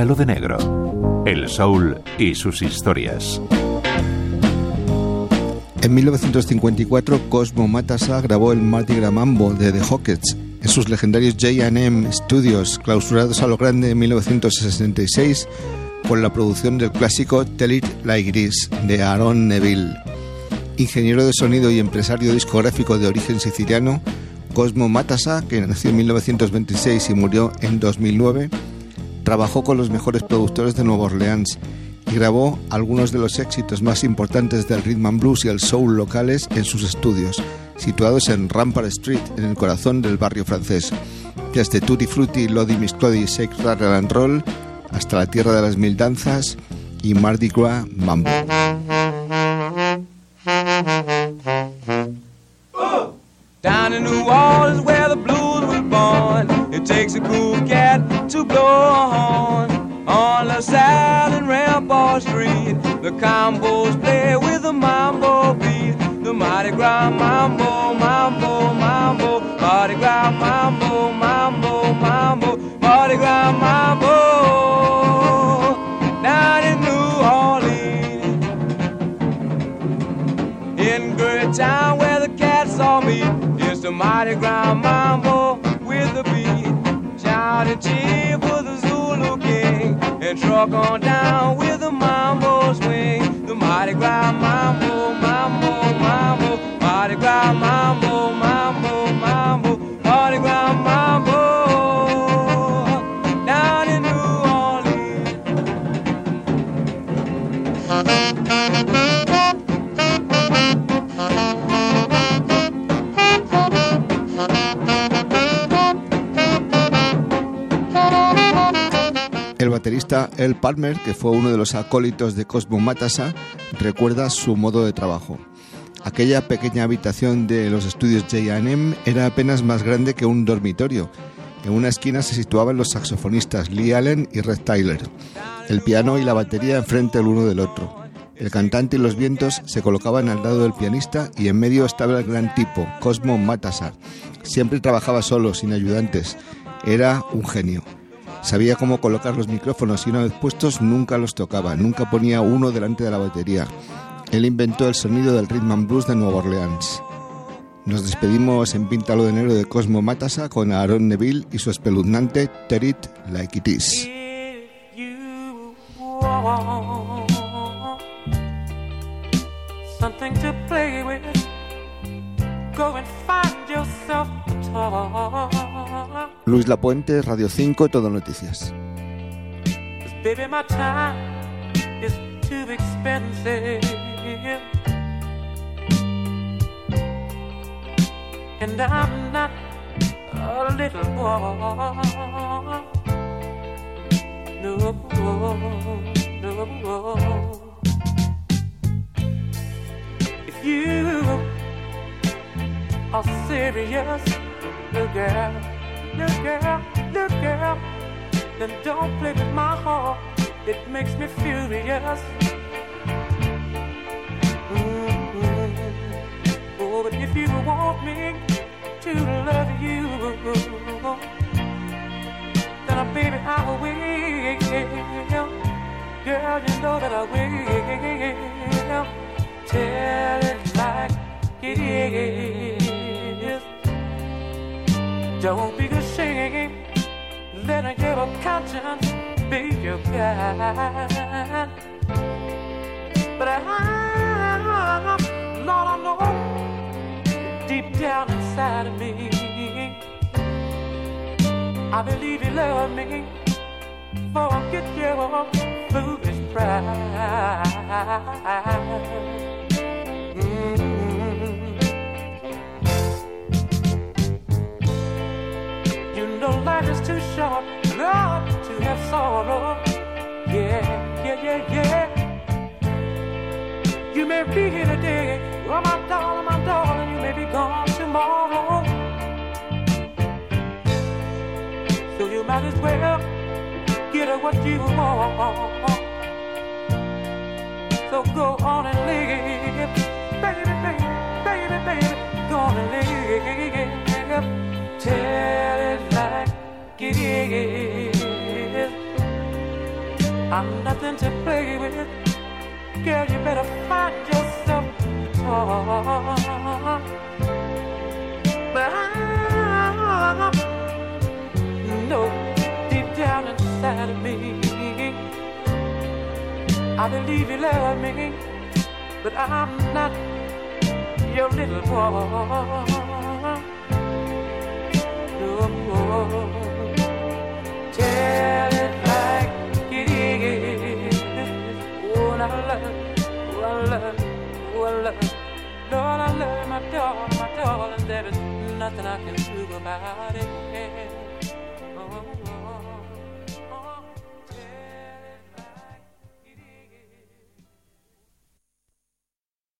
Píntalo de negro. El soul y sus historias. En 1954, Cosmo Matassa grabó el Mardi Gras Mambo de The Hawkets en sus legendarios J&M Studios, clausurados a lo grande en 1966 con la producción del clásico Tell It Like This de Aaron Neville. Ingeniero de sonido y empresario discográfico de origen siciliano, Cosmo Matassa, que nació en 1926 y murió en 2009, trabajó con los mejores productores de Nueva Orleans y grabó algunos de los éxitos más importantes del rhythm and blues y el soul locales en sus estudios, situados en Rampart Street, en el corazón del barrio francés. Desde Tutti Frutti, Lodi Miss Clody, Shake Rattle and Roll, hasta la Tierra de las Mil Danzas y Mardi Gras Mambo. Down in New Orleans it takes a cool cat to blow a horn. On the South and Rampart Street, the combos play with the mambo beat. The Mardi Gras mambo, mambo, mambo, Mardi Gras mambo, mambo, mambo, Mardi Gras mambo. Down in New Orleans, in Great Town where the cats all meet, it's the Mardi Gras mambo cheer for the Zulu King, and truck on down with the mambo swing. The Mardi Gras mambo, mambo, mambo, Mardi Gras mambo, mambo, mambo, Mardi Gras mambo. Down in New Orleans. El baterista El Palmer, que fue uno de los acólitos de Cosmo Matassa, recuerda su modo de trabajo. Aquella pequeña habitación de los estudios J&M era apenas más grande que un dormitorio. En una esquina se situaban los saxofonistas Lee Allen y Red Tyler, el piano y la batería enfrente el uno del otro. El cantante y los vientos se colocaban al lado del pianista y en medio estaba el gran tipo, Cosmo Matassa. Siempre trabajaba solo, sin ayudantes. Era un genio. Sabía cómo colocar los micrófonos y una vez puestos nunca los tocaba, nunca ponía uno delante de la batería. Él inventó el sonido del rhythm and blues de Nueva Orleans. Nos despedimos en Píntalo de Negro de Cosmo Matassa con Aaron Neville y su espeluznante Tear It Like It Is. Something to play with, go and find yourself. Luis Lapuente, Radio 5, Todo Noticias. baby, my time is too expensive. And I'm not a little boy. No, no. If you are serious, girl, look girl, look girl, then don't play with my heart. It makes me furious. Mhm. Oh, but if you want me to love you, then uh, baby I will. Girl, you know that I will. Tell it like it is. Don't. Let your conscience be your guide. But I, Lord, I know deep down inside of me, I believe you love me. Forget your foolish pride. You may be here today, oh my darling, my darling, you may be gone tomorrow. So you might as well get what you want. So go on and live, baby, baby, baby, baby, go on and live. Tell it like it is. I'm nothing to play with. Girl, you better find yourself a toy. But I know deep down inside of me, I believe you love me, but I'm not your little boy. There is nothing I can do about it.